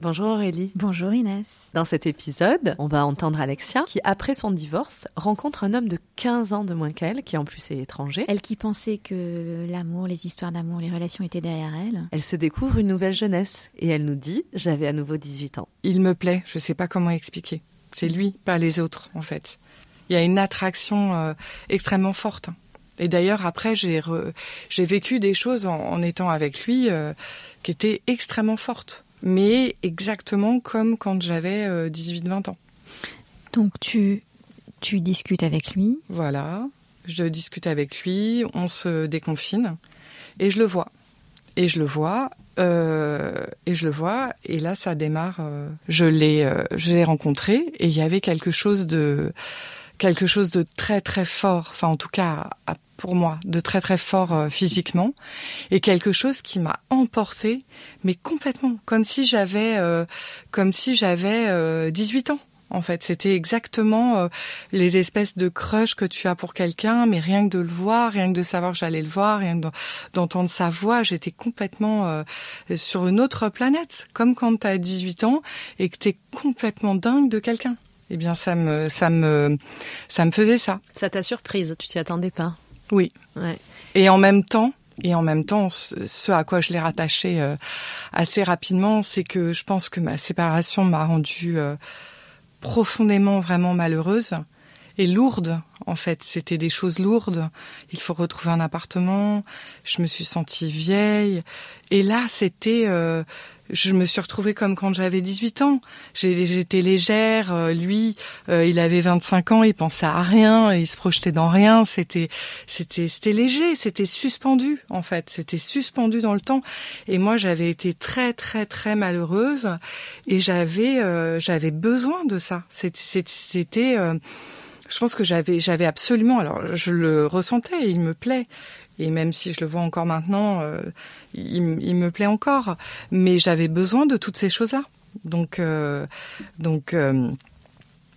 Bonjour Aurélie. Bonjour Inès. Dans cet épisode, on va entendre Alexia qui, après son divorce, rencontre un homme de 15 ans de moins qu'elle, qui en plus est étranger. Elle qui pensait que l'amour, les histoires d'amour, les relations étaient derrière elle. Elle se découvre une nouvelle jeunesse et elle nous dit J'avais à nouveau 18 ans. Il me plaît, je sais pas comment expliquer. C'est lui, pas les autres en fait. Il y a une attraction euh, extrêmement forte. Et d'ailleurs, après, j'ai j'ai vécu des choses en, étant avec lui euh, qui étaient extrêmement fortes mais exactement comme quand j'avais 18-20 euh, ans. Donc tu, tu discutes avec lui Voilà, je discute avec lui, on se déconfine, et je le vois. Et je le vois, euh, et je le vois, et là ça démarre. Euh, je l'ai, je l'ai rencontré, et il y avait quelque chose de, quelque chose de très très fort. Enfin, en tout cas, à pour moi, de très très fort euh, physiquement, et quelque chose qui m'a emporté, mais complètement, comme si j'avais, euh, comme si j'avais 18 euh, ans. En fait, c'était exactement les espèces de crush que tu as pour quelqu'un, mais rien que de le voir, rien que de savoir que j'allais le voir, rien que d'entendre sa voix, j'étais complètement sur une autre planète, comme quand tu as 18 ans et que tu es complètement dingue de quelqu'un. Eh bien, ça me, ça me, ça me faisait ça. Ça t'a surprise, tu t'y attendais pas? Oui. Et en même temps, et en même temps, ce à quoi je l'ai rattaché euh, assez rapidement, c'est que je pense que ma séparation m'a rendue euh, profondément vraiment malheureuse et lourde. En fait, c'était des choses lourdes. Il faut retrouver un appartement. Je me suis sentie vieille. Et là, c'était euh, je me suis retrouvée comme quand j'avais 18 ans. J'étais légère. Euh, lui, euh, il avait 25 ans. Il pensait à rien. Il se projetait dans rien. C'était, c'était, c'était léger. C'était suspendu en fait. C'était suspendu dans le temps. Et moi, j'avais été très, très, très malheureuse. Et j'avais, euh, j'avais besoin de ça. C'était, je pense que j'avais, j'avais absolument. Alors, je le ressentais. Il me plaît. Et même si je le vois encore maintenant, euh, il, me plaît encore. Mais j'avais besoin de toutes ces choses-là. Donc, euh, donc. Euh,